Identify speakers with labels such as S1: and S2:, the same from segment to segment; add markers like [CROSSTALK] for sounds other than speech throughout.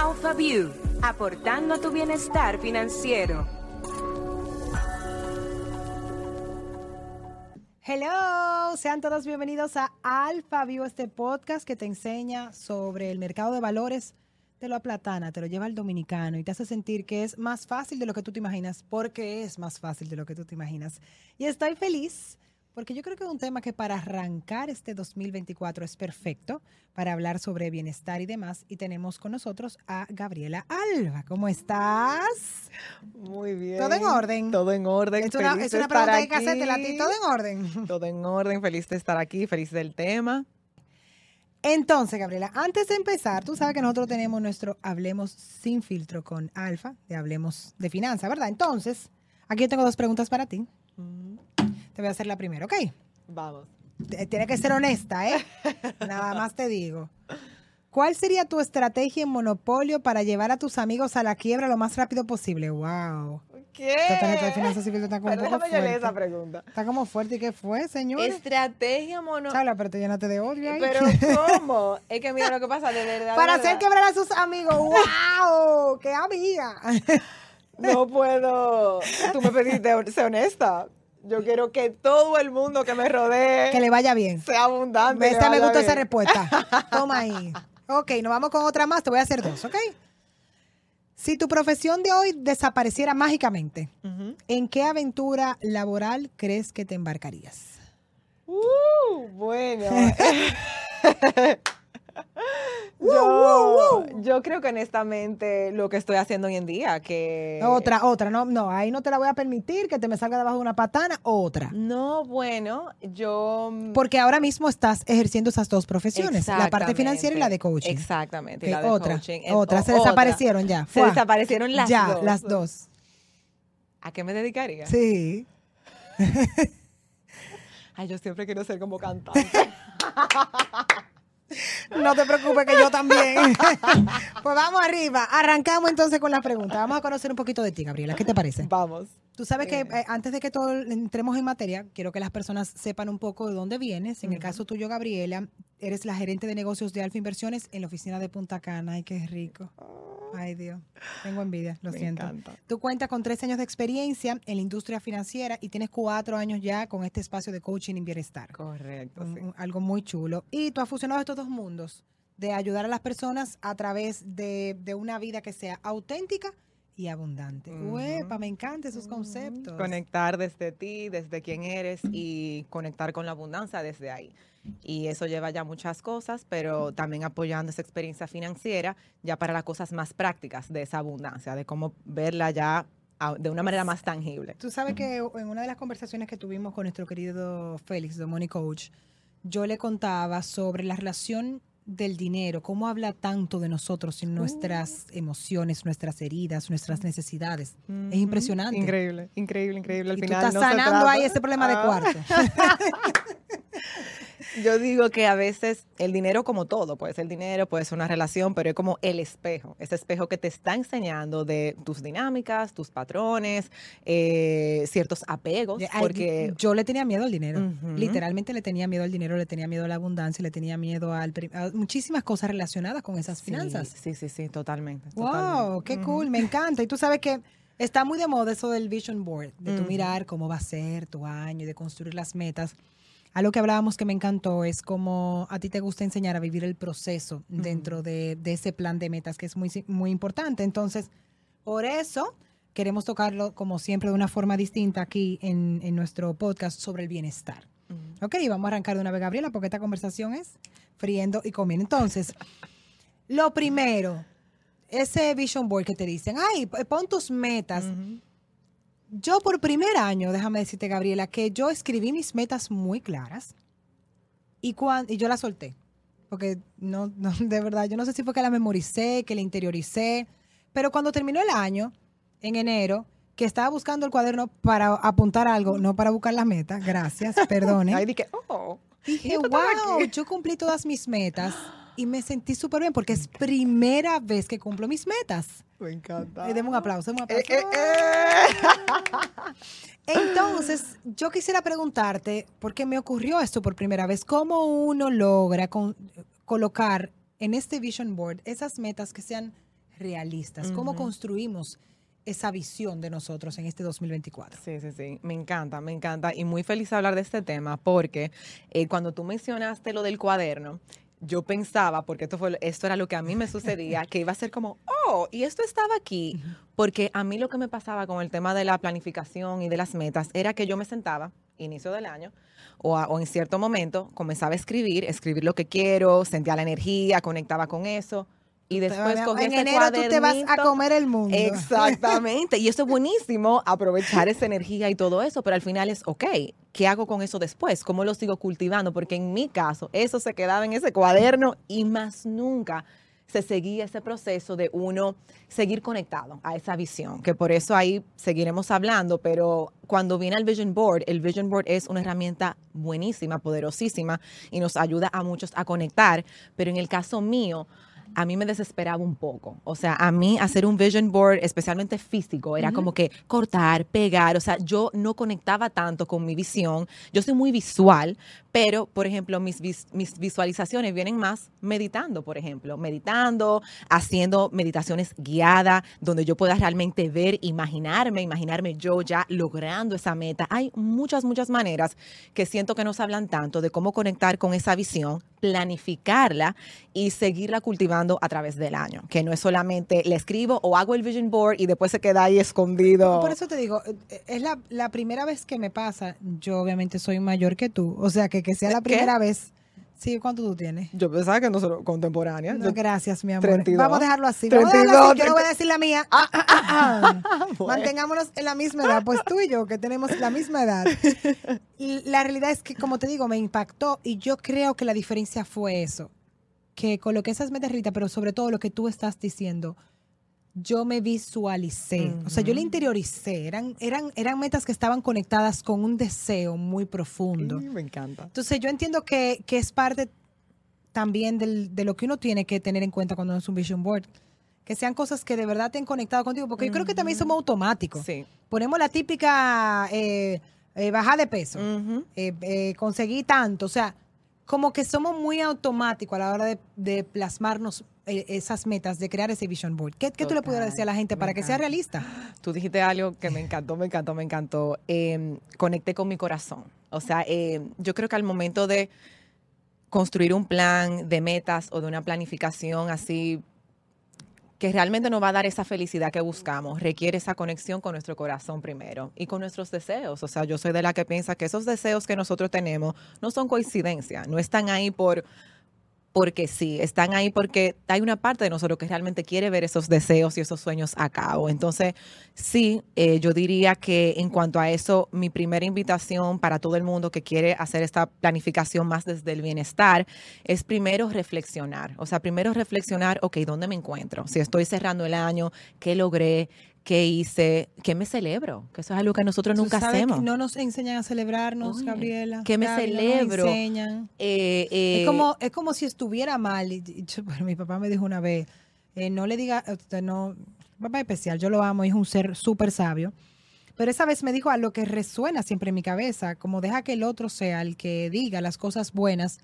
S1: AlphaView, aportando a tu bienestar financiero.
S2: Hello, sean todos bienvenidos a AlphaView, este podcast que te enseña sobre el mercado de valores, te lo aplatana, te lo lleva al dominicano y te hace sentir que es más fácil de lo que tú te imaginas, porque es más fácil de lo que tú te imaginas. Y estoy feliz porque yo creo que es un tema que para arrancar este 2024 es perfecto para hablar sobre bienestar y demás. Y tenemos con nosotros a Gabriela Alba. ¿Cómo estás?
S3: Muy bien.
S2: ¿Todo en orden?
S3: Todo en orden.
S2: Es una, es una pregunta que hay que hacértela a ti. ¿Todo en orden?
S3: Todo en orden, feliz de estar aquí, feliz del tema.
S2: Entonces, Gabriela, antes de empezar, tú sabes que nosotros tenemos nuestro Hablemos sin filtro con Alfa, de Hablemos de Finanzas, ¿verdad? Entonces, aquí yo tengo dos preguntas para ti. Te voy a hacer la primera, ¿ok?
S3: Vamos.
S2: Tiene que ser honesta, ¿eh? [LAUGHS] Nada más te digo. ¿Cuál sería tu estrategia en monopolio para llevar a tus amigos a la quiebra lo más rápido posible? ¡Wow!
S3: ¿Qué?
S2: Esta finanzas civiles está como
S3: Pero
S2: un poco
S3: déjame yo leer
S2: fuerte.
S3: esa pregunta.
S2: Está como fuerte. ¿Y qué fue, señores?
S3: Estrategia mono.
S2: Chabla, pero te llenaste de odio ahí.
S3: Pero ¿cómo? [LAUGHS] Es que mira lo que pasa, de verdad. de
S2: Para
S3: verdad.
S2: hacer quebrar a sus amigos. [LAUGHS] ¡Wow! ¡Qué amiga!
S3: No puedo. Tú me pediste ser honesta. Yo quiero que todo el mundo que me rodee
S2: Que le vaya bien.
S3: sea abundante.
S2: Esta me gustó esa respuesta. [LAUGHS] Toma ahí. Ok, nos vamos con otra más. Te voy a hacer dos, ¿ok? Si tu profesión de hoy desapareciera mágicamente. ¿en qué aventura laboral crees que te embarcarías?
S3: Uh, bueno. [LAUGHS] [LAUGHS] Yo, yo creo que honestamente lo que estoy haciendo hoy en día, que...
S2: Otra, otra. No, no, ahí no te la voy a permitir que te me salga debajo de una patana. Otra.
S3: No, bueno, yo...
S2: Porque ahora mismo estás ejerciendo esas dos profesiones, la parte financiera y la de coaching.
S3: Exactamente.
S2: Ok,
S3: y la de
S2: otra,
S3: coaching.
S2: Otra. Se desaparecieron ya.
S3: Se
S2: Fuá.
S3: desaparecieron las
S2: ya,
S3: dos.
S2: las dos.
S3: ¿A qué me dedicaría?
S2: Sí. [LAUGHS]
S3: Ay, yo siempre quiero ser como cantante. [LAUGHS]
S2: No te preocupes que yo también. [LAUGHS] pues vamos arriba. Arrancamos entonces con las preguntas. Vamos a conocer un poquito de ti, Gabriela. ¿Qué te parece?
S3: Vamos.
S2: Tú sabes que
S3: Eh.
S2: eh, antes de que todo entremos en materia, quiero que las personas sepan un poco de dónde vienes. En el caso tuyo, Gabriela, eres la gerente de negocios de Alfa Inversiones en la oficina de Punta Cana. Ay, qué rico. Ay, Dios. Tengo envidia, lo
S3: Me
S2: siento.
S3: encanta.
S2: Tú cuentas con tres años de experiencia en la industria financiera y tienes cuatro años ya con este espacio de coaching y bienestar.
S3: Correcto,
S2: Un-
S3: sí.
S2: un- algo muy chulo. Y tú has fusionado estos dos mundos, de ayudar a las personas a través de, de una vida que sea auténtica y abundante. Uepa, me encantan esos conceptos.
S3: Conectar desde ti, desde quién eres y conectar con la abundancia desde ahí. Y eso lleva ya muchas cosas, pero también apoyando esa experiencia financiera ya para las cosas más prácticas de esa abundancia, de cómo verla ya de una manera más tangible.
S2: Tú sabes que en una de las conversaciones que tuvimos con nuestro querido Félix de Money Coach, yo le contaba sobre la relación del dinero, cómo habla tanto de nosotros en nuestras emociones, nuestras heridas, nuestras necesidades. Es impresionante.
S3: Increíble, increíble, increíble. Al
S2: y tú
S3: final
S2: estás
S3: no
S2: sanando ahí ese problema de
S3: Ah.
S2: cuarto. [LAUGHS]
S3: Yo digo que a veces el dinero como todo, puede ser el dinero, puede ser una relación, pero es como el espejo, ese espejo que te está enseñando de tus dinámicas, tus patrones, eh, ciertos apegos,
S2: Ay,
S3: porque
S2: yo le tenía miedo al dinero. Literalmente le tenía miedo al dinero, le tenía miedo a la abundancia, le tenía miedo al a muchísimas cosas relacionadas con esas finanzas.
S3: Sí, sí, sí, totalmente.
S2: Wow,
S3: totalmente.
S2: qué cool, me encanta. Y tú sabes que está muy de moda eso del vision board, de tu mirar cómo va a ser tu año y de construir las metas. Algo que hablábamos que me encantó es cómo a ti te gusta enseñar a vivir el proceso dentro de, de ese plan de metas que es muy, muy importante. Entonces, por eso queremos tocarlo como siempre de una forma distinta aquí en, en nuestro podcast sobre el bienestar.
S3: Ujú.
S2: Ok, vamos a arrancar de una vez, Gabriela, porque esta conversación es friendo y comiendo. Entonces, lo primero, ese vision board que te dicen, ay, pon tus metas. Yo por primer año, déjame decirte, Gabriela, que yo escribí mis metas muy claras y, cuan- y yo las solté. Porque no, [LAUGHS] no, de verdad, yo no sé si fue que la memoricé, que la interioricé, pero cuando terminó el año, en enero, que estaba buscando el cuaderno para apuntar algo, no para buscar las metas, gracias, [LAUGHS] perdone.
S3: Ahí dije, oh.
S2: Dije, wow,
S3: aquí".
S2: yo cumplí todas mis metas y me sentí súper bien porque es primera vez que cumplo mis metas.
S3: Me encanta.
S2: Eh, deme un aplauso, un
S3: Eh,
S2: aplauso.
S3: eh, eh. [LAUGHS]
S2: Entonces, yo quisiera preguntarte, porque me ocurrió esto por primera vez, ¿cómo uno logra con- colocar en este vision board esas metas que sean realistas? ¿Cómo construimos esa visión de nosotros en este 2024?
S3: Sí, sí, sí, me encanta, me encanta y muy feliz de hablar de este tema porque eh, cuando tú mencionaste lo del cuaderno, yo pensaba, porque esto, fue, esto era lo que a mí me sucedía, que iba a ser como, oh, y esto estaba aquí, porque a mí lo que me pasaba con el tema de la planificación y de las metas era que yo me sentaba, inicio del año, o, a- o en cierto momento comenzaba a escribir, escribir lo que quiero, sentía la energía, conectaba con eso. Y después
S2: en
S3: cogí ese
S2: enero tú te vas a comer el mundo.
S3: Exactamente. Y eso es buenísimo, aprovechar esa energía y todo eso, pero al final es, ok, ¿qué hago con eso después? ¿Cómo lo sigo cultivando? Porque en mi caso, eso se quedaba en ese cuaderno y más nunca se seguía ese proceso de uno seguir conectado a esa visión, que por eso ahí seguiremos hablando, pero cuando viene el Vision Board, el Vision Board es una herramienta buenísima, poderosísima y nos ayuda a muchos a conectar, pero en el caso mío, a mí me desesperaba un poco. O sea, a mí hacer un vision board, especialmente físico, era como que cortar, pegar. O sea, yo no conectaba tanto con mi visión. Yo soy muy visual, pero, por ejemplo, mis, vis- mis visualizaciones vienen más meditando, por ejemplo. Meditando, haciendo meditaciones guiadas, donde yo pueda realmente ver, imaginarme, imaginarme yo ya logrando esa meta. Hay muchas, muchas maneras que siento que nos hablan tanto de cómo conectar con esa visión, planificarla y seguirla cultivando a través del año. Que no es solamente le escribo o hago el vision board y después se queda ahí escondido.
S2: Por eso te digo, eh, es la, la primera vez que me pasa. Yo obviamente soy mayor que tú. O sea, que que sea la
S3: ¿Qué?
S2: primera vez. Sí, ¿cuánto tú tienes?
S3: Yo pensaba que no solo contemporánea.
S2: No, gracias, mi amor.
S3: 32.
S2: Vamos a dejarlo así. Vamos a dejarlo
S3: 32,
S2: así. Yo no voy a decir la mía. [LAUGHS] Ah, ah, ah, ah. [LAUGHS]
S3: Bueno.
S2: Mantengámonos en la misma edad. Pues tú y yo, que tenemos la misma edad. [LAUGHS] Y La realidad es que, como te digo, me impactó y yo creo que la diferencia fue eso. Que coloqué esas metas, Rita, pero sobre todo lo que tú estás diciendo, yo me visualicé. O sea, yo le interioricé. Eran, eran, eran metas que estaban conectadas con un deseo muy profundo.
S3: Sí, me encanta.
S2: Entonces yo entiendo que, que es parte también del- de lo que uno tiene que tener en cuenta cuando es un vision board. Que sean cosas que de verdad te han conectado contigo, porque yo creo que también somos automáticos.
S3: Sí.
S2: Ponemos la típica eh, eh, baja de peso,
S3: Ujú.
S2: eh, eh, conseguí tanto, o sea, como que somos muy automáticos a la hora de, de plasmarnos eh, esas metas, de crear ese vision board. ¿Qué, qué tú le pudieras decir a la gente para que sea realista? [GASPS]
S3: Tú dijiste algo que me encantó, me encantó, me encantó. Eh, conecté con mi corazón. O sea, eh, yo creo que al momento de construir un plan de metas o de una planificación así que realmente nos va a dar esa felicidad que buscamos, requiere esa conexión con nuestro corazón primero y con nuestros deseos. O sea, yo soy de la que piensa que esos deseos que nosotros tenemos no son coincidencia, no están ahí por porque sí, están ahí porque hay una parte de nosotros que realmente quiere ver esos deseos y esos sueños a cabo. Entonces, sí, eh, yo diría que en cuanto a eso, mi primera invitación para todo el mundo que quiere hacer esta planificación más desde el bienestar es primero reflexionar. O sea, primero reflexionar, ok, ¿dónde me encuentro? Si estoy cerrando el año, ¿qué logré? ¿Qué hice? ¿Qué me celebro? Que eso es algo que nosotros nunca
S2: que
S3: hacemos.
S2: No nos enseñan a celebrarnos,
S3: Oye,
S2: Gabriela.
S3: que me
S2: Gaby, no nos
S3: celebro.
S2: enseñan.
S3: Eh, eh,
S2: Es como, es como si estuviera mal. Y- y yo- [LAUGHS] bueno, mi papá me dijo una vez, eh, no le diga, usted no, papá especial, yo lo amo, es un ser súper sabio. Pero esa vez me dijo algo que resuena siempre en mi cabeza, como deja que el otro sea el que diga las cosas buenas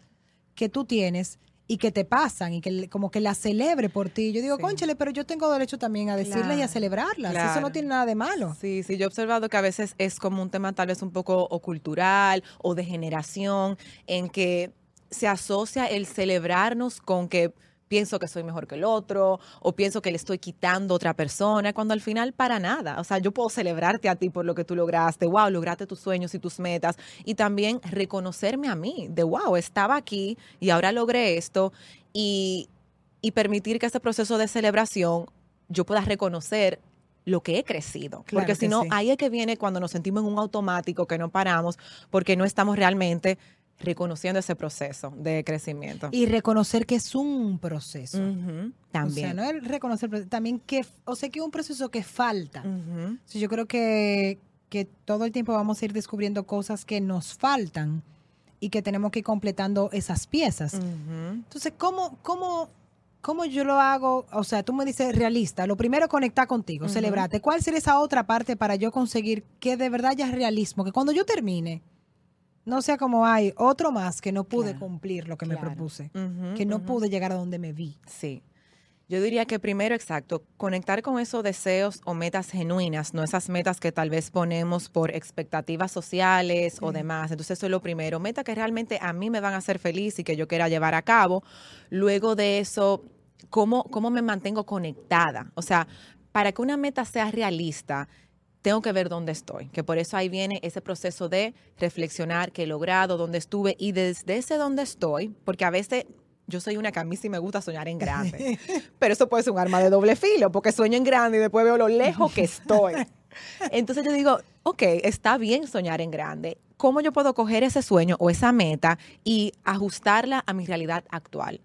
S2: que tú tienes y que te pasan y que como que las celebre por ti. Yo digo,
S3: Sí.
S2: conchale, pero yo tengo derecho también a decirlas y a
S3: Claro,
S2: celebrarlas. Eso no tiene nada de malo.
S3: Sí, sí, yo he observado que a veces es como un tema tal vez un poco o cultural o de generación, en que se asocia el celebrarnos con que pienso que soy mejor que el otro o pienso que le estoy quitando a otra persona, cuando al final para nada. O sea, yo puedo celebrarte a ti por lo que tú lograste, wow, lograste tus sueños y tus metas y también reconocerme a mí, de wow, estaba aquí y ahora logré esto y, y permitir que ese proceso de celebración yo pueda reconocer lo que he crecido.
S2: Claro
S3: porque si no,
S2: sí.
S3: ahí es que viene cuando nos sentimos en un automático, que no paramos, porque no estamos realmente reconociendo ese proceso de crecimiento.
S2: Y reconocer que es un proceso.
S3: Ujú,
S2: O
S3: También.
S2: sea, no es reconocer, también que, o sea, que es un proceso que falta. Yo creo que, que todo el tiempo vamos a ir descubriendo cosas que nos faltan y que tenemos que ir completando esas piezas. Entonces, ¿cómo, cómo, ¿cómo yo lo hago? O sea, tú me dices realista. Lo primero, conectar contigo,
S3: Ujú.
S2: celebrarte. ¿Cuál sería esa otra parte para yo conseguir que de verdad ya es realismo? Que cuando yo termine, no sea como hay otro más que no pude
S3: Claro,
S2: cumplir lo que me propuse, que no pude llegar a donde me vi.
S3: Sí. Yo diría que primero, exacto, conectar con esos deseos o metas genuinas, no esas metas que tal vez ponemos por expectativas sociales o demás. Entonces eso es lo primero, metas que realmente a mí me van a hacer feliz y que yo quiera llevar a cabo. Luego de eso, ¿cómo, cómo me mantengo conectada? O sea, para que una meta sea realista, tengo que ver dónde estoy, que por eso ahí viene ese proceso de reflexionar qué he logrado, dónde estuve y desde ese dónde estoy, porque a veces yo soy una que a mí sí me gusta soñar en grande, [LAUGHS] pero eso puede ser un arma de doble filo, porque sueño en grande y después veo lo lejos que estoy. [LAUGHS] Entonces yo digo, ok, está bien soñar en grande. ¿Cómo yo puedo coger ese sueño o esa meta y ajustarla a mi realidad actual?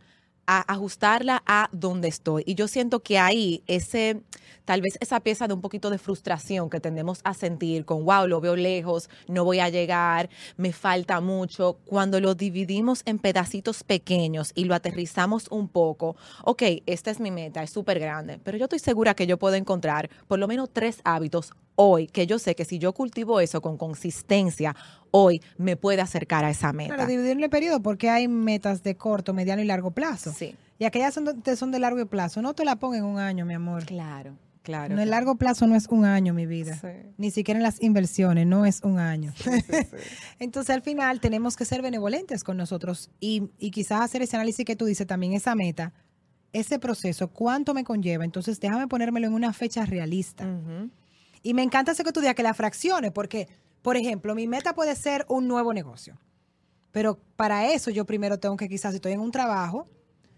S3: Ajustarla a donde estoy. Y yo siento que ahí ese tal vez esa pieza de un poquito de frustración que tendemos a sentir con, wow, lo veo lejos, no voy a llegar, me falta mucho, cuando lo dividimos en pedacitos pequeños y lo aterrizamos un poco, ok, esta es mi meta, es súper grande, pero yo estoy segura que yo puedo encontrar por lo menos tres hábitos hoy que yo sé que si yo cultivo eso con consistencia, hoy me puede acercar a esa meta.
S2: Para dividirlo en periodo, porque hay metas de corto, mediano y largo plazo.
S3: Sí.
S2: Y aquellas son de, son de largo plazo. No te la pongan en un año, mi amor.
S3: Claro. Claro,
S2: no, el largo plazo no es un año, mi vida. Ni siquiera en las inversiones, no es un año. [LAUGHS] Entonces, al final, tenemos que ser benevolentes con nosotros y, y, quizás hacer ese análisis que tú dices, también esa meta, ese proceso, cuánto me conlleva. Entonces, déjame ponérmelo en una fecha realista. Y me encanta eso que tú digas, que la fracciones, porque, por ejemplo, mi meta puede ser un nuevo negocio. Pero para eso yo primero tengo que quizás, si estoy en un trabajo,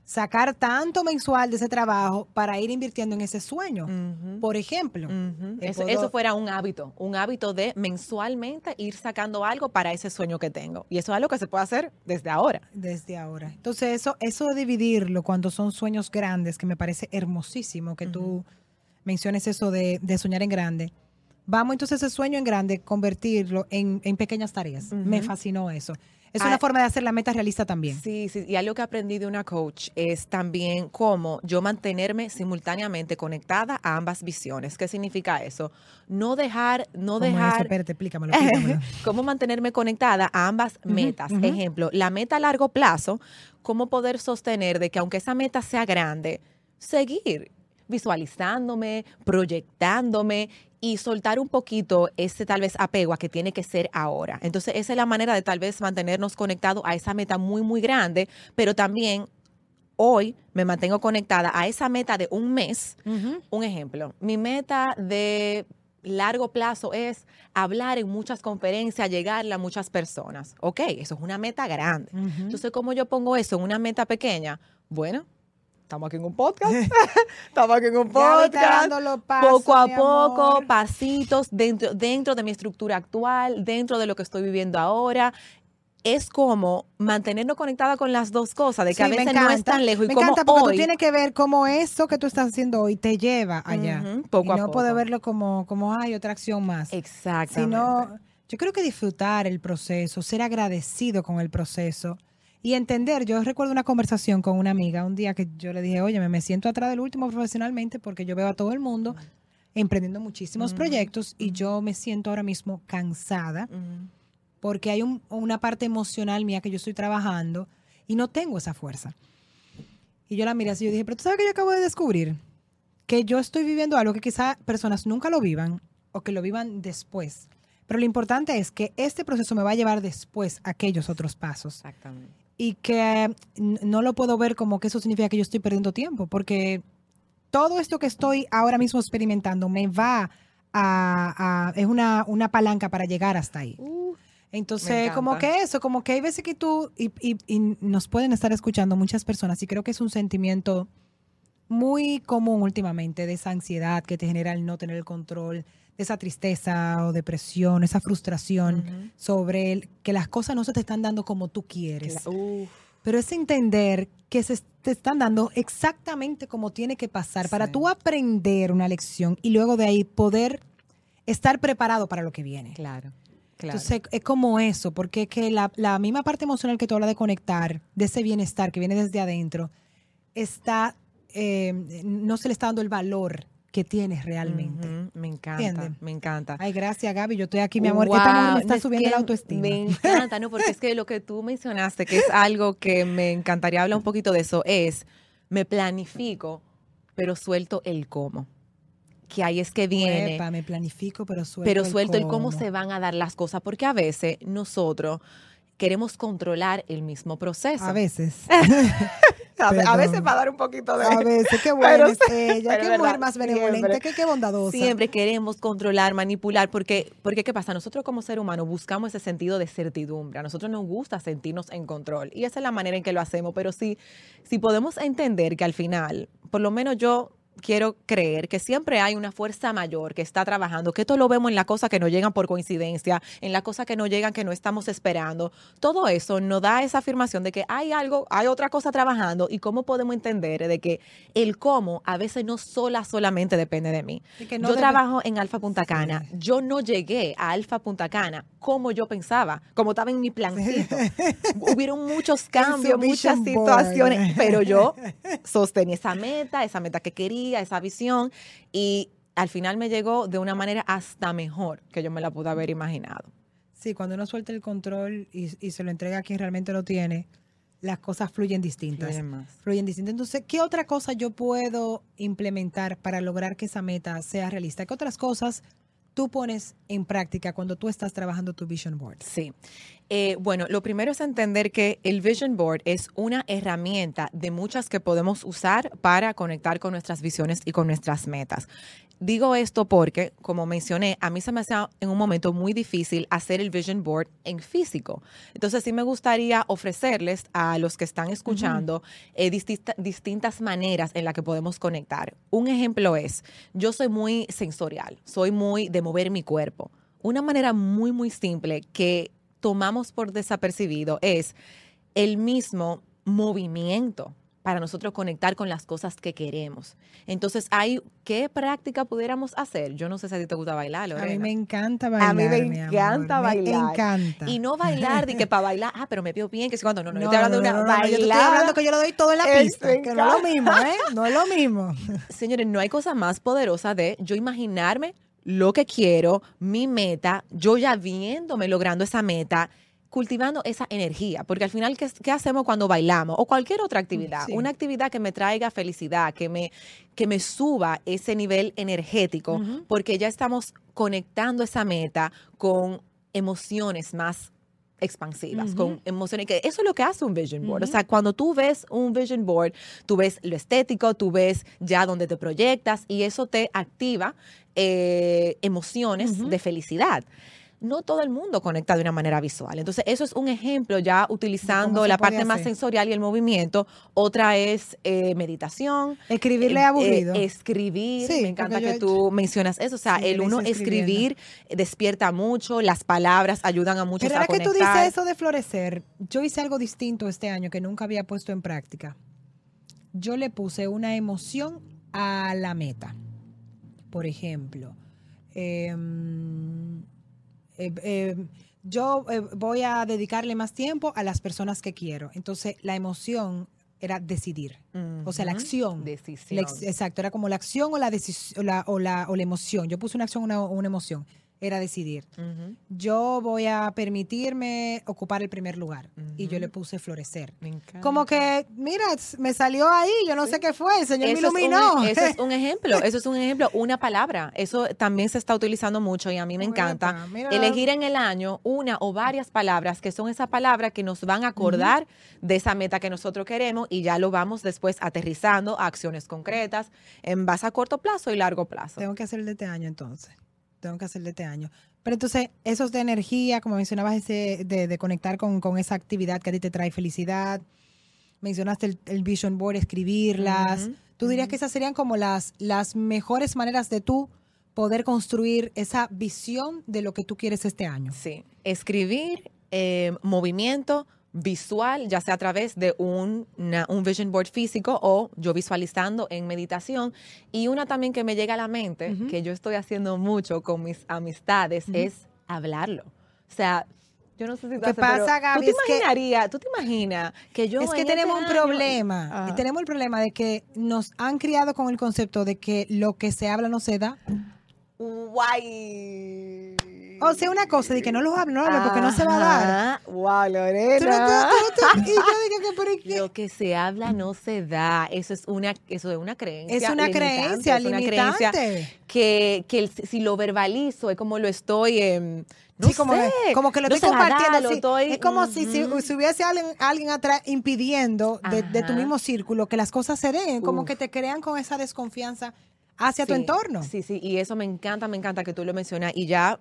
S2: sacar tanto mensual de ese trabajo para ir invirtiendo en ese sueño. Por ejemplo.
S3: eso, fuera un hábito, un hábito de mensualmente ir sacando algo para ese sueño que tengo. Y eso es algo que se puede hacer desde ahora.
S2: Desde ahora. Entonces, eso, eso de dividirlo cuando son sueños grandes, que me parece hermosísimo que tú menciones eso de, soñar en grande. Vamos entonces ese sueño en grande, convertirlo en, pequeñas tareas. Me fascinó eso. Es una ah, forma de hacer la meta realista también.
S3: Sí, sí, y algo que aprendí de una coach es también cómo yo mantenerme simultáneamente conectada a ambas visiones. ¿Qué significa eso? No dejar, no dejar. Eso?
S2: Espérate, explícamelo, [LAUGHS]
S3: cómo mantenerme conectada a ambas metas. Ejemplo, la meta a largo plazo, cómo poder sostener de que aunque esa meta sea grande, seguir visualizándome, proyectándome y soltar un poquito ese tal vez apego a que tiene que ser ahora. Entonces, esa es la manera de tal vez mantenernos conectados a esa meta muy, muy grande, pero también hoy me mantengo conectada a esa meta de un mes. Un ejemplo, mi meta de largo plazo es hablar en muchas conferencias, llegarle a muchas personas. Ok, eso es una meta grande. Entonces, ¿cómo yo pongo eso en una meta pequeña? Bueno, estamos aquí en un podcast. [LAUGHS] [LAUGHS] estamos aquí en un podcast. poco a poco, pasitos dentro, dentro de mi estructura actual, dentro de lo que estoy viviendo ahora. Es como mantenernos conectada con las dos cosas, de que a veces no es tan lejos.
S2: Me
S3: y como
S2: encanta porque tú tienes que ver cómo eso que tú estás haciendo hoy te lleva allá. poco y no puedes verlo como, como hay otra acción más.
S3: Exactamente.
S2: Sino, yo creo que disfrutar el proceso, ser agradecido con el proceso y entender, yo recuerdo una conversación con una amiga un día que yo le dije, oye, me siento atrás del último profesionalmente porque yo veo a todo el mundo emprendiendo muchísimos proyectos y yo me siento ahora mismo cansada porque hay una parte emocional mía que yo estoy trabajando y no tengo esa fuerza. Y yo la miré así y yo dije, pero tú sabes que yo acabo de descubrir que yo estoy viviendo algo que quizá personas nunca lo vivan o que lo vivan después. Pero lo importante es que este proceso me va a llevar después a aquellos otros pasos.
S3: Exactamente
S2: y que no lo puedo ver como que eso significa que yo estoy perdiendo tiempo, porque todo esto que estoy ahora mismo experimentando me va a, es una, palanca para llegar hasta ahí. Entonces, como que eso, como que hay veces que tú, y, y, nos pueden estar escuchando muchas personas, y creo que es un sentimiento muy común últimamente de esa ansiedad que te genera el no tener el control, esa tristeza o depresión, esa frustración sobre el, que las cosas no se te están dando como tú quieres. Pero es entender que se te están dando exactamente como tiene que pasar para tú aprender una lección y luego de ahí poder estar preparado para lo que viene.
S3: Claro.
S2: Claro. Entonces es como eso, porque es que la, la, misma parte emocional que tú hablas de conectar, de ese bienestar que viene desde adentro, está, eh, no se le está dando el valor que tienes realmente.
S3: me encanta, me encanta.
S2: Ay, gracias Gaby, yo estoy aquí, mi amor. Esta me está subiendo la autoestima.
S3: Me encanta, ¿no? Porque es que lo que tú mencionaste, que es algo que me encantaría hablar un poquito de eso, es, me planifico pero suelto el cómo. Que ahí es que viene.
S2: Epa, me planifico, pero suelto
S3: pero
S2: el
S3: suelto el cómo
S2: cómo.
S3: se van a dar las cosas, porque a veces nosotros queremos controlar el mismo proceso.
S2: A veces. [LAUGHS]
S3: A, ve- a veces para dar un poquito de...
S2: A [LAUGHS] veces, qué buena es ella, qué mujer más benevolente, qué, qué bondadosa.
S3: Siempre queremos controlar, manipular, porque, porque ¿qué pasa? Nosotros como ser humano buscamos ese sentido de certidumbre. A nosotros nos gusta sentirnos en control. Y esa es la manera en que lo hacemos. Pero sí, si podemos entender que al final, por lo menos yo quiero creer que siempre hay una fuerza mayor que está trabajando, que esto lo vemos en las cosas que no llegan por coincidencia, en las cosas que no llegan que no estamos esperando. Todo eso nos da esa afirmación de que hay algo, hay otra cosa trabajando y cómo podemos entender de que el cómo a veces no sola solamente depende de mí.
S2: Que no
S3: yo
S2: debe-
S3: trabajo en Alfa Punta Cana. Yo no llegué a Alfa Punta Cana como yo pensaba, como estaba en mi plancito. [LAUGHS] Hubieron muchos cambios, muchas
S2: vision board.
S3: situaciones, pero yo sostenía esa meta, esa meta que quería, esa visión, y al final me llegó de una manera hasta mejor que yo me la pude haber imaginado.
S2: Sí, cuando uno suelta el control y, y se lo entrega a quien realmente lo tiene, las cosas fluyen distintas.
S3: Fluyen más.
S2: Fluyen distintas. Entonces, ¿qué otra cosa yo puedo implementar para lograr que esa meta sea realista? ¿Qué otras cosas tú pones en práctica cuando tú estás trabajando tu vision board?
S3: Sí. Eh, bueno, lo primero es entender que el Vision Board es una herramienta de muchas que podemos usar para conectar con nuestras visiones y con nuestras metas. Digo esto porque, como mencioné, a mí se me hacía en un momento muy difícil hacer el Vision Board en físico. Entonces, sí me gustaría ofrecerles a los que están escuchando eh, distista- distintas maneras en las que podemos conectar. Un ejemplo es, yo soy muy sensorial, soy muy de mover mi cuerpo. Una manera muy, muy simple que tomamos por desapercibido es el mismo movimiento para nosotros conectar con las cosas que queremos. Entonces, hay ¿qué práctica pudiéramos hacer? Yo no sé si a ti te gusta bailar,
S2: A
S3: Lorena.
S2: mí me encanta bailar.
S3: A mí me
S2: mi
S3: encanta bailar.
S2: Me encanta.
S3: Y no bailar de que para bailar, ah, pero me veo bien, que si cuando no, no, yo
S2: No,
S3: estoy hablando de una
S2: no, yo te estoy hablando que yo lo doy todo en la
S3: Es-
S2: pista, que no es lo mismo, ¿eh? No es lo mismo. [LAUGHS]
S3: Señores, no hay cosa más poderosa de yo imaginarme lo que quiero, mi meta, yo ya viéndome logrando esa meta, cultivando esa energía, porque al final, ¿qué, qué hacemos cuando bailamos? O cualquier otra actividad,
S2: Sí.
S3: una actividad que me traiga felicidad, que me, que me suba ese nivel energético, porque ya estamos conectando esa meta con emociones más expansivas, con emociones que eso es lo que hace un vision board. O sea, cuando tú ves un vision board, tú ves lo estético, tú ves ya donde te proyectas y eso te activa eh, emociones de felicidad. No todo el mundo conecta de una manera visual. Entonces, eso es un ejemplo ya utilizando la parte más sensorial y el movimiento. Otra es eh, meditación.
S2: Escribirle
S3: Eh,
S2: es aburrido.
S3: eh, escribir,
S2: Sí,
S3: me encanta que tú mencionas eso. O sea,
S2: Sí,
S3: el uno escribir despierta mucho, las palabras ayudan a muchos
S2: Pero
S3: a
S2: ahora que tú
S3: conectar.
S2: dices eso de florecer, yo hice algo distinto este año que nunca había puesto en práctica. Yo le puse una emoción a la meta. Por ejemplo, eh, em, yo eh, voy a dedicarle más tiempo a las personas que quiero. Entonces, la emoción era decidir. O sea, la acción.
S3: Decisión.
S2: La ex- exacto, era como la acción o la, o la, o la, o la emoción. Yo puse una acción o una, una emoción. Era decidir yo voy a permitirme ocupar el primer lugar. Y yo le puse florecer.
S3: Me encanta.
S2: Como que, mira, me salió ahí, yo no sé qué fue, el Señor me
S3: Eso es, un,
S2: iluminó.
S3: eso es un [LAUGHS] ejemplo, eso es un ejemplo, una palabra. Eso también se está utilizando mucho y a mí me encanta.
S2: Mira.
S3: Elegir en el año una o varias palabras que son esas palabras que nos van a acordar de esa meta que nosotros queremos y ya lo vamos después aterrizando a acciones concretas en base a corto plazo y largo plazo.
S2: Tengo que hacer de este año entonces. Tengo que hacer de este año. Pero entonces, esos de energía, como mencionabas, ese de, de conectar con, con esa actividad que a ti te trae felicidad. Mencionaste el, el vision board, escribirlas. ¿Tú dirías que esas serían como las, las mejores maneras de tú poder construir esa visión de lo que tú quieres este año?
S3: Sí, escribir, eh, movimiento visual, ya sea a través de un, una- un vision board físico o yo visualizando en meditación. Y una también que me llega a la mente, que yo estoy haciendo mucho con mis amistades, es hablarlo. O sea, yo no sé si
S2: ¿Qué
S3: haces, pero
S2: pasa, Gaby?
S3: ¿Tú te imaginarías, tú te imaginas que yo
S2: es que
S3: en
S2: tenemos
S3: este
S2: un
S3: año-
S2: problema.
S3: Ajá.
S2: Tenemos el problema de que nos han criado con el concepto de que lo que se habla no se da.
S3: Guay.
S2: O sea, una cosa de que no lo hablo, no lo hablo, porque no se va a dar.
S3: Wow,
S2: Tú no
S3: Lorena.
S2: te- tú no te- y yo digo que, pero ¿y qué?
S3: Lo que se habla no se da. Eso es una, eso es una creencia.
S2: Es una
S3: limitante,
S2: creencia
S3: es una creencia que, que el- si lo verbalizo es como lo estoy. em, no
S2: sí, como,
S3: sé,
S2: que, como que lo
S3: no
S2: estoy
S3: se va a dar,
S2: compartiendo.
S3: lo
S2: sí.
S3: estoy-
S2: es como si, si,
S3: Ujú.
S2: si hubiese alguien, alguien atrás impidiendo de, de tu
S3: Ajá.
S2: mismo círculo que las cosas se den, como
S3: Uf.
S2: que te crean con esa desconfianza hacia tu
S3: Sí,
S2: entorno.
S3: Sí, sí, y eso me encanta, me encanta que tú lo mencionas. Y ya,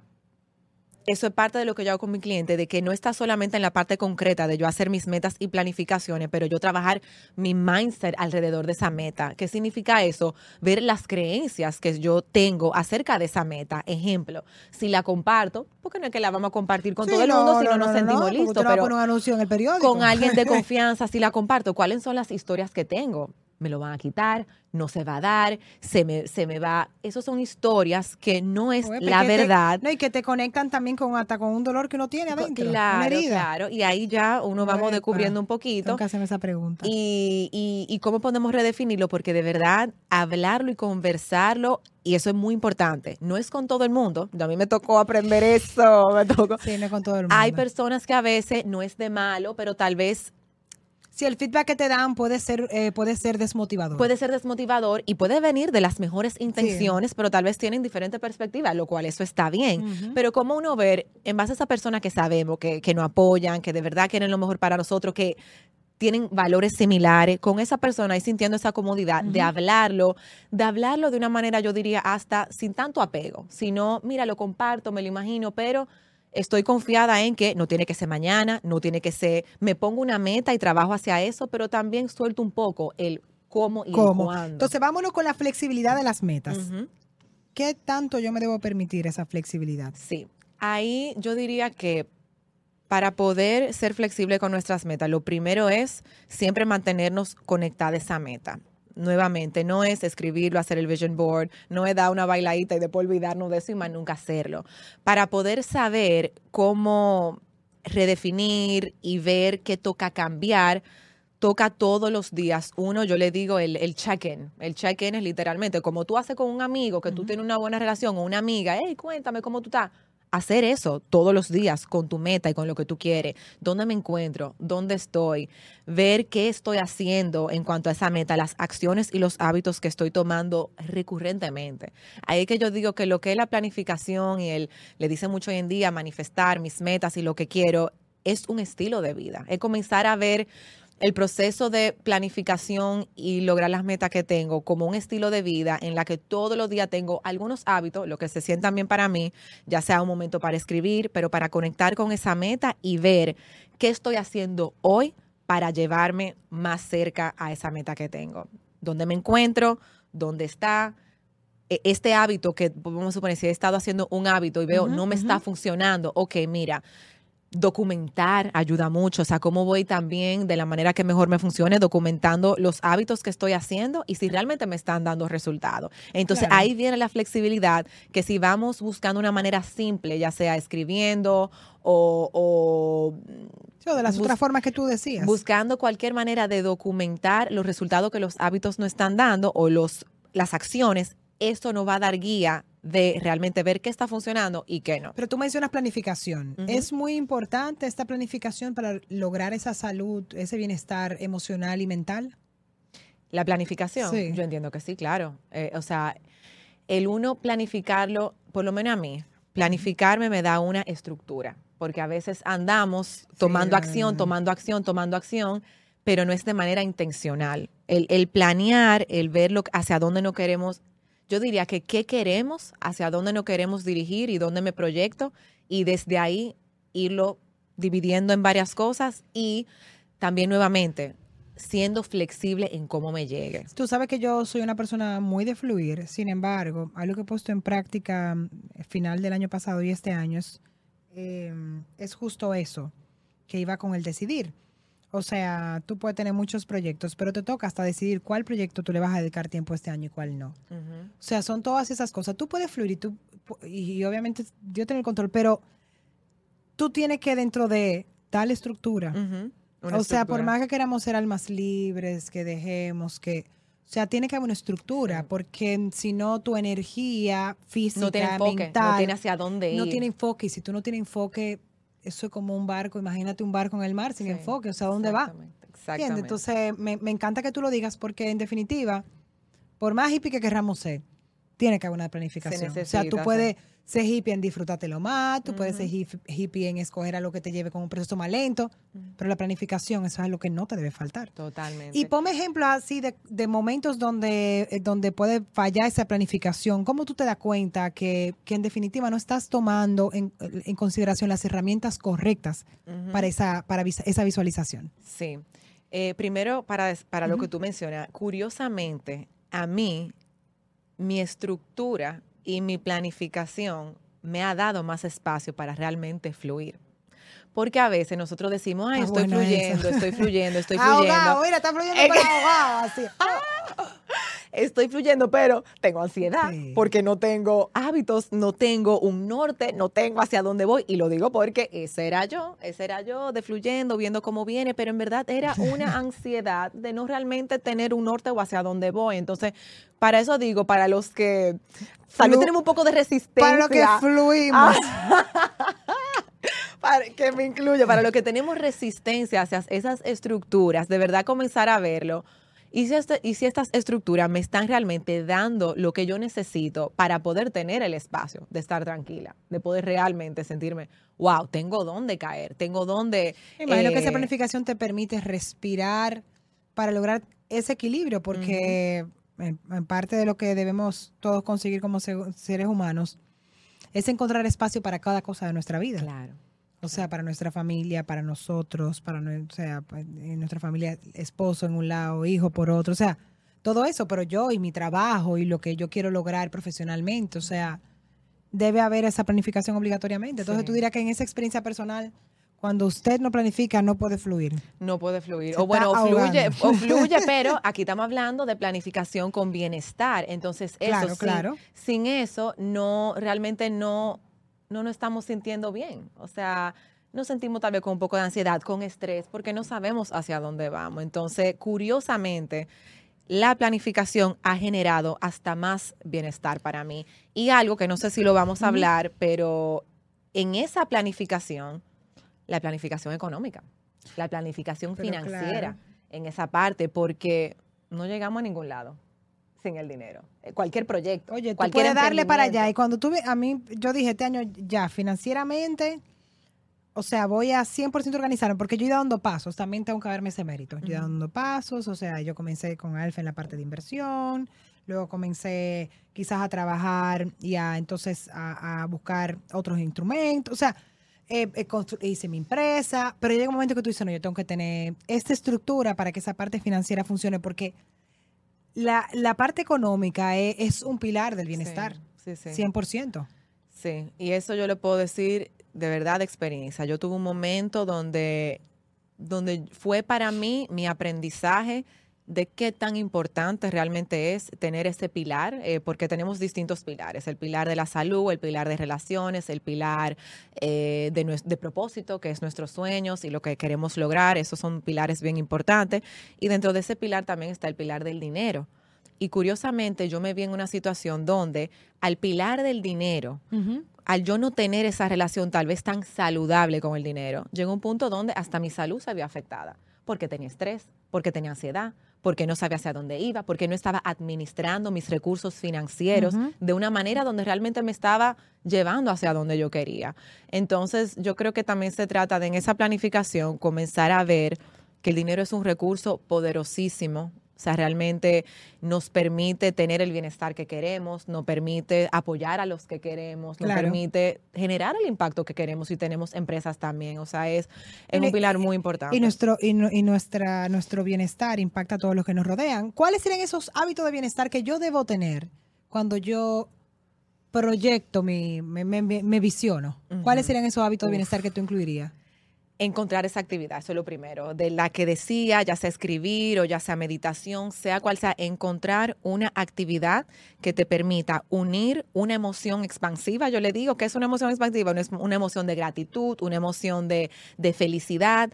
S3: eso es parte de lo que yo hago con mi cliente, de que no está solamente en la parte concreta de yo hacer mis metas y planificaciones, pero yo trabajar mi mindset alrededor de esa meta. ¿Qué significa eso? Ver las creencias que yo tengo acerca de esa meta. Ejemplo, si la comparto, porque no es que la vamos a compartir con
S2: Sí,
S3: todo el mundo, si no, nos sentimos listos,
S2: no
S3: pero
S2: un anuncio en el periódico.
S3: con alguien de [LAUGHS] confianza, si la comparto, ¿cuáles son las historias que tengo? Me lo van a quitar, no se va a dar, se me, se me va. Esas son historias que no es
S2: Pues,
S3: la
S2: te-
S3: verdad.
S2: no, y que te conectan también con hasta con un dolor que uno tiene adentro. una
S3: Claro,
S2: herida.
S3: claro. Y ahí ya uno vamos
S2: Epa,
S3: descubriendo un poquito.
S2: Tengo que hacerme esa pregunta.
S3: Y, y, y cómo podemos redefinirlo, porque de verdad hablarlo y conversarlo, y eso es muy importante. No es con todo el mundo. A mí me tocó aprender eso, me tocó.
S2: sí, no es con todo el mundo.
S3: Hay personas que a veces no es de malo, pero tal vez
S2: Si el feedback que te dan puede ser, eh, puede ser desmotivador.
S3: puede ser desmotivador y puede venir de las mejores intenciones, pero tal vez tienen diferente perspectiva, lo cual eso está bien. Pero como uno ver, en base a esa persona que sabemos, que, que nos apoyan, que de verdad quieren lo mejor para nosotros, que tienen valores similares, con esa persona y sintiendo esa comodidad de hablarlo, de hablarlo de una manera, yo diría, hasta sin tanto apego, sino, mira, lo comparto, me lo imagino, pero estoy confiada en que no tiene que ser mañana, no tiene que ser, me pongo una meta y trabajo hacia eso, pero también suelto un poco el cómo y
S2: ¿Cómo?
S3: cuándo.
S2: Entonces, vámonos con la flexibilidad de las metas. ¿Qué tanto yo me debo permitir esa flexibilidad?
S3: Sí, ahí yo diría que para poder ser flexible con nuestras metas, lo primero es siempre mantenernos conectados a esa meta. Nuevamente, no es escribirlo, hacer el vision board, no es dar una bailadita y después olvidarnos de eso y más nunca hacerlo. Para poder saber cómo redefinir y ver qué toca cambiar, toca todos los días. Uno, yo le digo el, el check-in. El check-in es literalmente como tú haces con un amigo, que tú tienes una buena relación o una amiga, hey, cuéntame cómo tú estás. Hacer eso todos los días con tu meta y con lo que tú quieres. ¿Dónde me encuentro? ¿Dónde estoy? Ver qué estoy haciendo en cuanto a esa meta, las acciones y los hábitos que estoy tomando recurrentemente. Ahí es que yo digo que lo que es la planificación y el, le dice mucho hoy en día, manifestar mis metas y lo que quiero, es un estilo de vida. Es comenzar a ver el proceso de planificación y lograr las metas que tengo como un estilo de vida en la que todos los días tengo algunos hábitos, lo que se sientan bien para mí, ya sea un momento para escribir, pero para conectar con esa meta y ver qué estoy haciendo hoy para llevarme más cerca a esa meta que tengo. ¿Dónde me encuentro? ¿Dónde está? E- Este hábito que, vamos a suponer, si he estado haciendo un hábito y veo no me está funcionando, ok, mira, documentar ayuda mucho, o sea, cómo voy también de la manera que mejor me funcione, documentando los hábitos que estoy haciendo y si realmente me están dando resultados. Entonces
S2: Claro.
S3: ahí viene la flexibilidad, que si vamos buscando una manera simple, ya sea escribiendo o, o
S2: de las otras formas que tú decías.
S3: buscando cualquier manera de documentar los resultados que los hábitos no están dando o los, las acciones, esto nos va a dar guía de realmente ver qué está funcionando y qué no.
S2: Pero tú mencionas planificación. Es muy importante esta planificación para lograr esa salud, ese bienestar emocional y mental.
S3: La planificación,
S2: Sí.
S3: yo entiendo que sí, claro. Eh, o sea, el uno planificarlo, por lo menos a mí, planificarme me da una estructura, porque a veces andamos tomando acción, tomando acción, tomando acción, pero no es de manera intencional. El, el planear, el ver lo- hacia dónde no queremos, yo diría que qué queremos, hacia dónde no queremos dirigir y dónde me proyecto, y desde ahí irlo dividiendo en varias cosas y también nuevamente siendo flexible en cómo me llegue.
S2: Tú sabes que yo soy una persona muy de fluir, sin embargo, algo que he puesto en práctica mm, final del año pasado y este año es, eh, es justo eso, que iba con el decidir. O sea, tú puedes tener muchos proyectos, pero te toca hasta decidir cuál proyecto tú le vas a dedicar tiempo este año y cuál no. O sea, son todas esas cosas. Tú puedes fluir y, tú, y, y obviamente yo tengo el control, pero tú tienes que dentro de tal estructura, o sea, por más que queramos ser almas libres, que dejemos que... O O sea, tiene que haber una estructura,
S3: Sí.
S2: porque si no, tu energía física,
S3: no tiene enfoque,
S2: mental,
S3: no tiene hacia dónde ir.
S2: no tiene enfoque. Y si tú no tienes enfoque, eso es como un barco. Imagínate un barco en el mar sin
S3: Sí,
S2: enfoque. O sea, ¿dónde va?
S3: Exactamente,
S2: ¿Entiendes?
S3: Exactamente.
S2: Entonces, me, me encanta que tú lo digas porque, en definitiva, por más hippie que querramos ser, tiene que haber una planificación. O sea, tú puedes ser hippie en disfrutártelo más, tú puedes ser hippie en escoger algo que te lleve con un proceso más lento, pero la planificación, eso es algo que no te debe faltar.
S3: Totalmente.
S2: Y ponme ejemplos así de, de momentos donde, eh, donde puede fallar esa planificación. ¿Cómo tú te das cuenta que, que en definitiva no estás tomando en, en consideración las herramientas correctas para, esa, para esa visualización?
S3: Sí. Eh, primero, para, para lo que tú mencionas, curiosamente, a mí, mi estructura y mi planificación me ha dado más espacio para realmente fluir. Porque a veces nosotros decimos, ay, estoy fluyendo, estoy fluyendo, estoy [LAUGHS] fluyendo.
S2: Ahogado, mira, está fluyendo
S3: Es
S2: para ahogado, así. [LAUGHS]
S3: estoy fluyendo, pero tengo ansiedad
S2: Sí.
S3: porque no tengo hábitos, no tengo un norte, no tengo hacia dónde voy. Y lo digo porque ese era yo, ese era yo de fluyendo, viendo cómo viene, pero en verdad era una [LAUGHS] ansiedad de no realmente tener un norte o hacia dónde voy. Entonces, para eso digo, para los que tal vez tenemos un poco de resistencia.
S2: Para lo que fluimos. [LAUGHS]
S3: para que me incluya, para lo que tenemos resistencia hacia esas estructuras, de verdad comenzar a verlo. Y si, este- y si estas estructuras me están realmente dando lo que yo necesito para poder tener el espacio de estar tranquila, de poder realmente sentirme, wow, tengo dónde caer, tengo dónde...
S2: Imagino que esa
S3: eh,
S2: planificación te permite respirar para lograr ese equilibrio, porque en, en parte de lo que debemos todos conseguir como se- seres humanos es encontrar espacio para cada cosa de nuestra vida.
S3: Claro.
S2: O sea, para nuestra familia, para nosotros, para o sea, en nuestra familia, esposo en un lado, hijo por otro, o sea, todo eso, pero yo y mi trabajo y lo que yo quiero lograr profesionalmente, o sea, debe haber esa planificación obligatoriamente. Entonces
S3: Sí.
S2: tú dirías que en esa experiencia personal, cuando usted no planifica, no puede fluir.
S3: No puede fluir.
S2: Se
S3: O bueno, o fluye, o fluye, [LAUGHS] pero aquí estamos hablando de planificación con bienestar. Entonces, eso
S2: Claro,
S3: sin,
S2: claro.
S3: sin eso, no, realmente no, no nos estamos sintiendo bien. O sea, nos sentimos tal vez con un poco de ansiedad, con estrés, porque no sabemos hacia dónde vamos. Entonces, curiosamente, la planificación ha generado hasta más bienestar para mí. Y algo que no sé si lo vamos a hablar, pero en esa planificación, la planificación económica, la planificación
S2: Pero
S3: financiera
S2: claro.
S3: en esa parte, porque no llegamos a ningún lado sin el dinero. Eh, Cualquier proyecto,
S2: Oye, tú
S3: cualquier
S2: puedes darle para allá. Y cuando tuve, a mí, yo dije este año ya, financieramente, o sea, voy a 100% organizarme, porque yo he ido dando pasos, también tengo que darme ese mérito. Yo he ido
S3: Ujú.
S2: dando pasos, o sea, yo comencé con Alfa en la parte de inversión, luego comencé quizás a trabajar y a entonces a, a buscar otros instrumentos, o sea, eh, eh, hice mi empresa, pero llega un momento que tú dices, no, yo tengo que tener esta estructura para que esa parte financiera funcione, porque la, la parte económica e- es, un pilar del bienestar,
S3: Sí, sí, sí.
S2: 100%.
S3: Sí, y eso yo le puedo decir de verdad de experiencia. Yo tuve un momento donde, donde fue para mí mi aprendizaje de qué tan importante realmente es tener ese pilar, eh, porque tenemos distintos pilares, el pilar de la salud, el pilar de relaciones, el pilar eh, de, de propósito, que es nuestros sueños y lo que queremos lograr, esos son pilares bien importantes, y dentro de ese pilar también está el pilar del dinero. Y curiosamente yo me vi en una situación donde al pilar del dinero, al yo no tener esa relación tal vez tan saludable con el dinero, llegó un punto donde hasta mi salud se vio afectada, porque tenía estrés, porque tenía ansiedad, porque no sabía hacia dónde iba, porque no estaba administrando mis recursos financieros de una manera donde realmente me estaba llevando hacia donde yo quería. Entonces, yo creo que también se trata de en esa planificación comenzar a ver que el dinero es un recurso poderosísimo. O sea, realmente nos permite tener el bienestar que queremos, nos permite apoyar a los que queremos, nos
S2: Claro.
S3: permite generar el impacto que queremos y tenemos empresas también. O sea, es, es
S2: Y-
S3: un pilar muy importante.
S2: Y nuestro y, nu- y nuestra nuestro bienestar impacta a todos los que nos rodean. ¿Cuáles serían esos hábitos de bienestar que yo debo tener cuando yo proyecto mi me, me- me- me visiono? ¿Cuáles serían esos hábitos de bienestar que tú incluirías?
S3: Encontrar esa actividad, eso es lo primero, de la que decía, ya sea escribir o ya sea meditación, sea cual sea, encontrar una actividad que te permita unir una emoción expansiva, yo le digo que es una emoción expansiva, una emoción de gratitud, una emoción de, de felicidad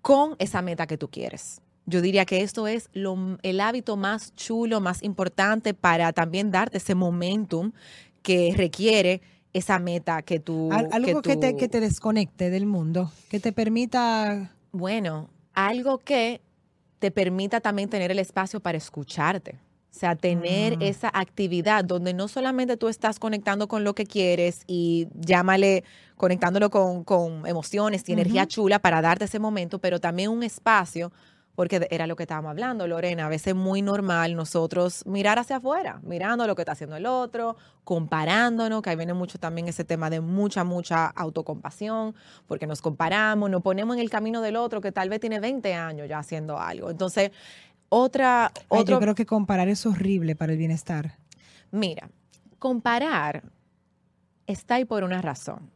S3: con esa meta que tú quieres. yo diría que esto es lo, el hábito más chulo, más importante para también darte ese momentum que requiere esa meta que tú...
S2: algo que, te, que te desconecte del mundo, que te permita...
S3: Bueno, algo que te permita también tener el espacio para escucharte. O sea, tener
S2: Mm.
S3: esa actividad donde no solamente tú estás conectando con lo que quieres y llámale, conectándolo con, con emociones y energía chula para darte ese momento, pero también un espacio, porque era lo que estábamos hablando, Lorena, a veces es muy normal nosotros mirar hacia afuera, mirando lo que está haciendo el otro, comparándonos, que ahí viene mucho también ese tema de mucha, mucha autocompasión, porque nos comparamos, nos ponemos en el camino del otro que tal vez tiene 20 años ya haciendo algo. Entonces, otra,
S2: Ay,
S3: otro,
S2: yo creo que comparar es horrible para el bienestar.
S3: Mira, comparar está ahí por una razón.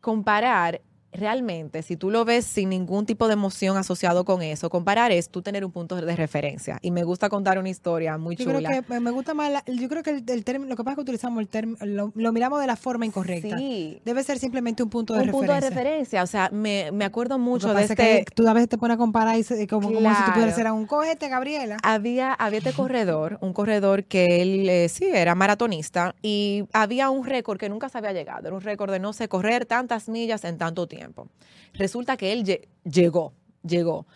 S3: Comparar realmente, si tú lo ves sin ningún tipo de emoción asociado con eso, comparar es tú tener un punto de referencia. Y me gusta contar una historia muy
S2: Yo
S3: chula.
S2: creo que me- gusta más, la- yo creo que el, el término, lo que pasa es que utilizamos el término, lo, lo miramos de la forma incorrecta.
S3: Sí.
S2: Debe ser simplemente un punto de
S3: un
S2: referencia.
S3: punto de referencia. O sea, me, me acuerdo
S2: Lo que
S3: mucho de
S2: pasa es
S3: este.
S2: que tú a veces te pones a comparar y se- como, como si tú pudieras ser a un cógete, Gabriela.
S3: había, había este corredor, un corredor que él eh, sí era maratonista y había un récord que nunca se había llegado. Era un récord de no sé correr tantas millas en tanto tiempo. Resulta que él lle- llegó, llegó.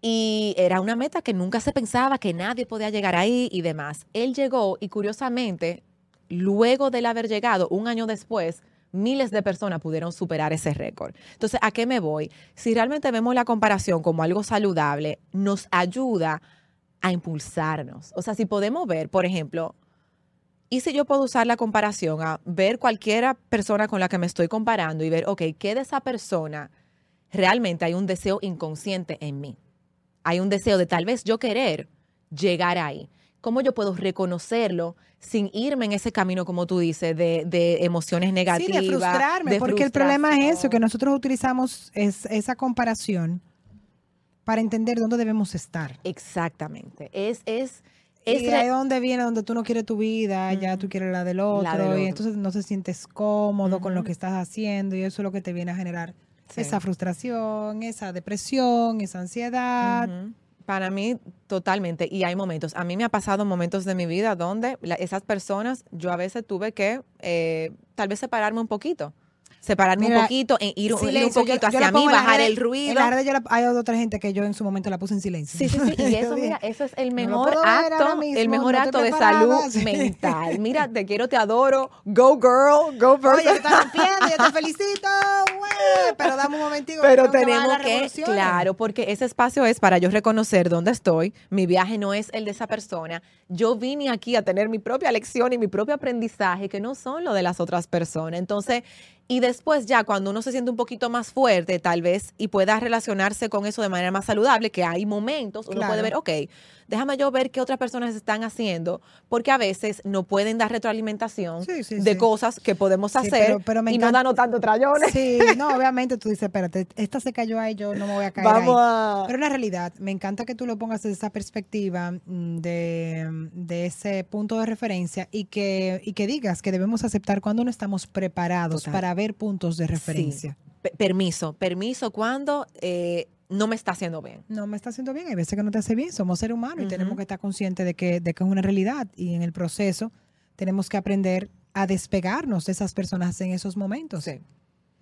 S3: Y era una meta que nunca se pensaba que nadie podía llegar ahí y demás. Él llegó y curiosamente, luego de haber llegado, un año después, miles de personas pudieron superar ese récord. Entonces, ¿a qué me voy? Si realmente vemos la comparación como algo saludable, nos ayuda a impulsarnos. O sea, si podemos ver, por ejemplo, y si yo puedo usar la comparación a ver cualquiera persona con la que me estoy comparando y ver, ok, ¿qué de esa persona realmente hay un deseo inconsciente en mí? Hay un deseo de tal vez yo querer llegar ahí. ¿Cómo yo puedo reconocerlo sin irme en ese camino, como tú dices, de, de emociones negativas?
S2: Sí, de frustrarme,
S3: de
S2: porque el problema es eso, que nosotros utilizamos es, esa comparación para entender dónde debemos estar.
S3: Exactamente. Es, es,
S2: y
S3: es
S2: ahí donde viene donde tú no quieres tu vida, ya tú quieres la del otro,
S3: La del otro.
S2: y entonces no te sientes cómodo con lo
S3: Ujú.
S2: que estás haciendo y eso es lo que te viene a generar
S3: Sí.
S2: esa frustración, esa depresión, esa ansiedad.
S3: Para mí, totalmente. Y hay momentos. A mí me ha pasado momentos de mi vida donde la- esas personas, yo a veces tuve que eh, tal vez separarme un poquito. Separarme
S2: Mira,
S3: un poquito, e ir, ir un
S2: Silencio, yo-
S3: poquito
S2: yo la
S3: hacia mí,
S2: en
S3: bajar el ruido.
S2: En las redes yo la- hay otra gente que yo en su momento la puse en silencio.
S3: Sí, sí, sí. Y [LAUGHS]
S2: Yo
S3: eso, mira, eso es el
S2: no
S3: mejor
S2: ahora
S3: acto,
S2: mismo,
S3: el mejor
S2: no
S3: acto de salud [LAUGHS] mental. Mira, te quiero, te adoro. Go girl, go
S2: Oye,
S3: person.
S2: te [LAUGHS] rompiendo, yo te felicito, güey, pero dame un momentico.
S3: Pero tenemos que, claro, porque ese espacio es para yo reconocer dónde estoy. Mi viaje no es el de esa persona. Yo vine aquí a tener mi propia lección y mi propio aprendizaje, que no son lo de las otras personas. Entonces, y después ya cuando uno se siente un poquito más fuerte, tal vez, y pueda relacionarse con eso de manera más saludable, que hay momentos, uno
S2: Claro.
S3: puede ver, ok, déjame yo ver qué otras personas están haciendo, porque a veces no pueden dar retroalimentación
S2: Sí, sí,
S3: de
S2: sí.
S3: cosas que podemos hacer
S2: pero- pero me
S3: y no
S2: encanta-
S3: danos tanto trayones.
S2: Sí, no, obviamente tú dices, espérate, esta se cayó ahí, yo no me voy a caer
S3: Vamos
S2: ahí.
S3: a...
S2: Pero en la realidad, me encanta que tú lo pongas desde esa perspectiva mm, de, de ese punto de referencia y que, y que digas que debemos aceptar cuando no estamos preparados
S3: Total.
S2: para ver puntos de referencia.
S3: Pe- permiso, permiso cuando eh, no me está haciendo bien.
S2: No me está haciendo bien, hay veces que no te hace bien, somos seres humanos y
S3: Ujú.
S2: tenemos que estar conscientes de que, de que es una realidad y en el proceso tenemos que aprender a despegarnos de esas personas en esos momentos. Oye,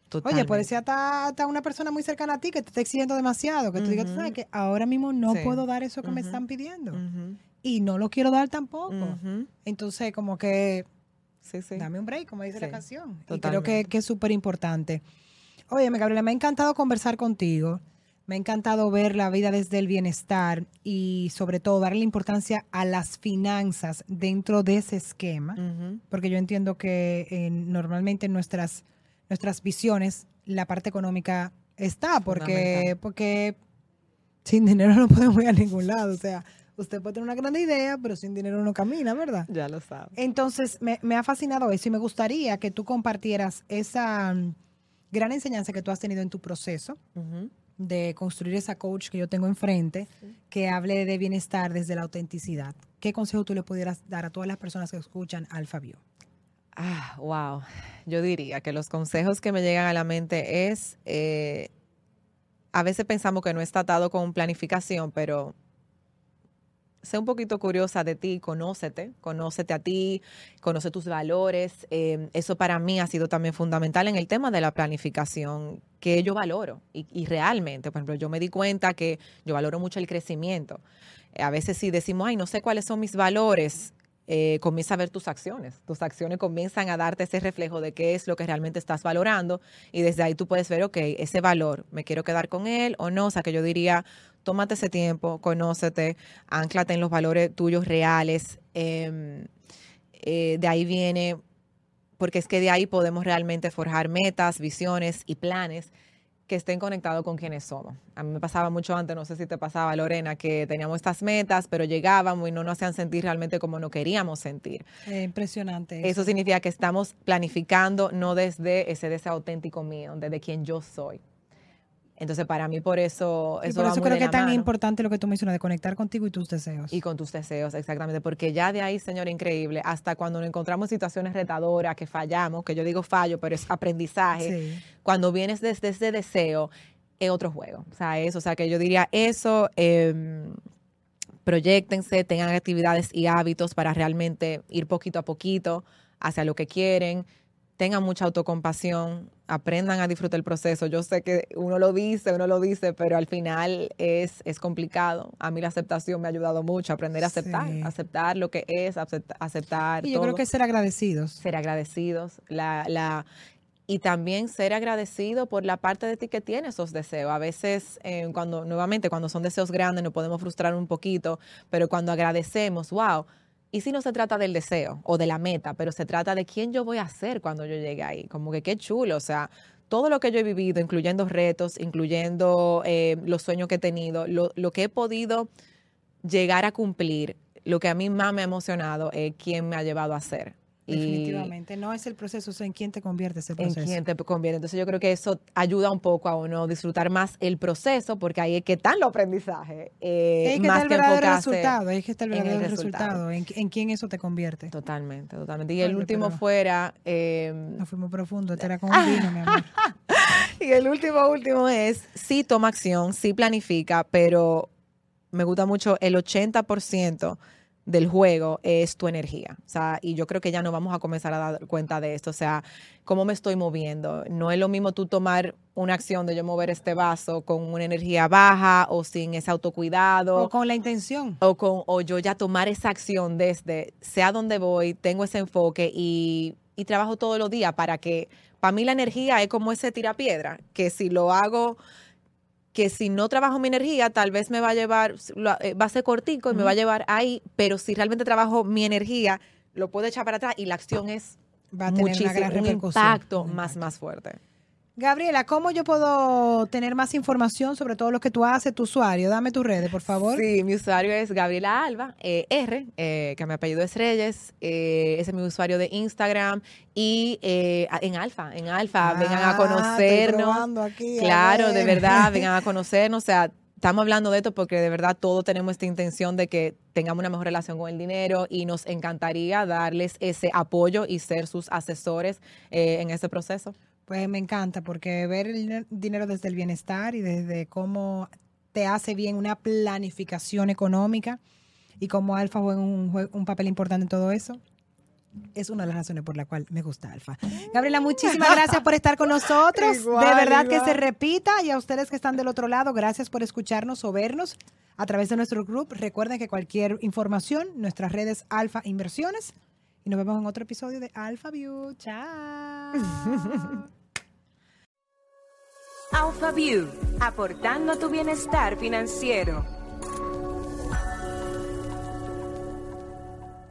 S3: Totalmente.
S2: puede ser hasta, hasta una persona muy cercana a ti que te está exigiendo demasiado, que tú digas, tú sabes que ahora mismo no
S3: Sí.
S2: puedo dar eso que me
S3: Ujú.
S2: están pidiendo
S3: Ujú,
S2: y no lo quiero dar tampoco. Entonces, como que
S3: Sí, sí.
S2: dame un break, como dice la canción. Y creo que, que es súper importante. Oye, Gabriela, me ha encantado conversar contigo. Me ha encantado ver la vida desde el bienestar y sobre todo darle importancia a las finanzas dentro de ese esquema, porque yo entiendo que eh, normalmente en nuestras, nuestras visiones la parte económica está, porque, porque sin dinero no podemos ir a ningún lado. O sea, usted puede tener una gran idea, pero sin dinero no camina, ¿verdad?
S3: Ya lo sabes.
S2: Entonces, me, me ha fascinado eso y me gustaría que tú compartieras esa mm, gran enseñanza que tú has tenido en tu proceso de construir esa coach que yo tengo enfrente, que hable de bienestar desde la autenticidad. ¿Qué consejo tú le pudieras dar a todas las personas que escuchan Alfa Bio?
S3: Ah, wow. Yo diría que los consejos que me llegan a la mente es eh, a veces pensamos que no está atado con planificación, pero sé un poquito curiosa de ti, conócete, conócete a ti, conoce tus valores. Eh, eso para mí ha sido también fundamental en el tema de la planificación, que yo valoro. Y, realmente, por ejemplo, yo me di cuenta que yo valoro mucho el crecimiento. A veces si decimos, ay, no sé cuáles son mis valores, eh, comienza a ver tus acciones. Tus acciones comienzan a darte ese reflejo de qué es lo que realmente estás valorando y desde ahí tú puedes ver, ok, ese valor, ¿me quiero quedar con él o no? O sea, que yo diría, tómate ese tiempo, conócete, anclate en los valores tuyos reales. Eh, eh, de ahí viene, porque es que de ahí podemos realmente forjar metas, visiones y planes que estén conectados con quienes somos. A mí me pasaba mucho antes, no sé si te pasaba, Lorena, que teníamos estas metas, pero llegábamos y no nos hacían sentir realmente como no queríamos sentir.
S2: Eh, impresionante.
S3: Eso. eso. significa que estamos planificando no desde ese deseo auténtico mío, desde quien yo soy. Entonces, para mí, por eso.
S2: eso y por eso creo que es tan mano. importante lo que tú mencionas, de conectar contigo y tus deseos.
S3: Y con tus deseos, exactamente. Porque ya de ahí, señor, increíble, hasta cuando nos encontramos situaciones retadoras, que fallamos, que yo digo fallo, pero es aprendizaje. Sí. Cuando vienes desde ese deseo, es otro juego. O sea, eso, o sea, que yo diría eso. Eh, proyectense, tengan actividades y hábitos para realmente ir poquito a poquito hacia lo que quieren tengan mucha autocompasión, aprendan a disfrutar el proceso. Yo sé que uno lo dice, uno lo dice, pero al final es, es complicado. A mí la aceptación me ha ayudado mucho, aprender a aceptar, sí. aceptar lo que es, aceptar. aceptar
S2: y yo
S3: todo.
S2: creo que ser agradecidos.
S3: Ser agradecidos. La, la, y también ser agradecido por la parte de ti que tiene esos deseos. A veces, eh, cuando nuevamente, cuando son deseos grandes, nos podemos frustrar un poquito, pero cuando agradecemos, wow, y si no se trata del deseo o de la meta, pero se trata de quién yo voy a ser cuando yo llegue ahí. Como que qué chulo, o sea, todo lo que yo he vivido, incluyendo retos, incluyendo eh, los sueños que he tenido, lo, lo, que he podido llegar a cumplir, lo que a mí más me ha emocionado es quién me ha llevado a ser.
S2: Definitivamente, no es el proceso, es en quién te conviertes el proceso.
S3: En quién te convierte. Entonces yo creo que eso ayuda un poco a uno disfrutar más el proceso, porque ahí es que están los aprendizajes. Eh,
S2: es que
S3: más
S2: está el verdadero resultado, es que está el verdadero el resultado, resultado en, en, quién eso te convierte.
S3: Totalmente, totalmente. Y el último fuera... Eh,
S2: no fuimos profundo, este era como un [LAUGHS] vino, mi amor. [LAUGHS]
S3: y el último, último es, sí toma acción, sí planifica, pero me gusta mucho el 80% del juego es tu energía. O sea, y yo creo que ya no vamos a comenzar a dar cuenta de esto. O sea, cómo me estoy moviendo. No es lo mismo tú tomar una acción de yo mover este vaso con una energía baja o sin ese autocuidado.
S2: O con la intención.
S3: O, con, o yo ya tomar esa acción desde, sea donde voy, tengo ese enfoque y, y trabajo todos los días para que, para mí la energía es como ese tirapiedra, que si lo hago que si no trabajo mi energía, tal vez me va a llevar, va a ser cortico y uh -huh. me va a llevar ahí, pero si realmente trabajo mi energía, lo puedo echar para atrás y la acción es
S2: va a tener
S3: muchísimo,
S2: una gran
S3: un impacto más, más fuerte.
S2: Gabriela, ¿cómo yo puedo tener más información sobre todo lo que tú haces, tu usuario? Dame tus redes, por favor.
S3: Sí, mi usuario es Gabriela Alba, eh, R, eh, que mi apellido es Reyes. Eh, ese es mi usuario de Instagram. Y eh, en Alfa, en Alfa, ah, vengan a conocernos.
S2: Aquí,
S3: claro,
S2: a
S3: de verdad, [LAUGHS] vengan a conocernos. O sea, estamos hablando de esto porque de verdad todos tenemos esta intención de que tengamos una mejor relación con el dinero y nos encantaría darles ese apoyo y ser sus asesores eh, en ese proceso.
S2: Pues me encanta porque ver el dinero desde el bienestar y desde cómo te hace bien una planificación económica y cómo Alfa juega un, un papel importante en todo eso, es una de las razones por la cual me gusta Alfa. Gabriela, muchísimas gracias por estar con nosotros. [LAUGHS] Igual, de verdad igual. que se repita y a ustedes que están del otro lado, gracias por escucharnos o vernos a través de nuestro grupo. Recuerden que cualquier información, nuestras redes Alfa Inversiones. Y nos vemos en otro episodio de Alfa View. Chao. [LAUGHS]
S1: AlphaView, aportando a tu bienestar financiero.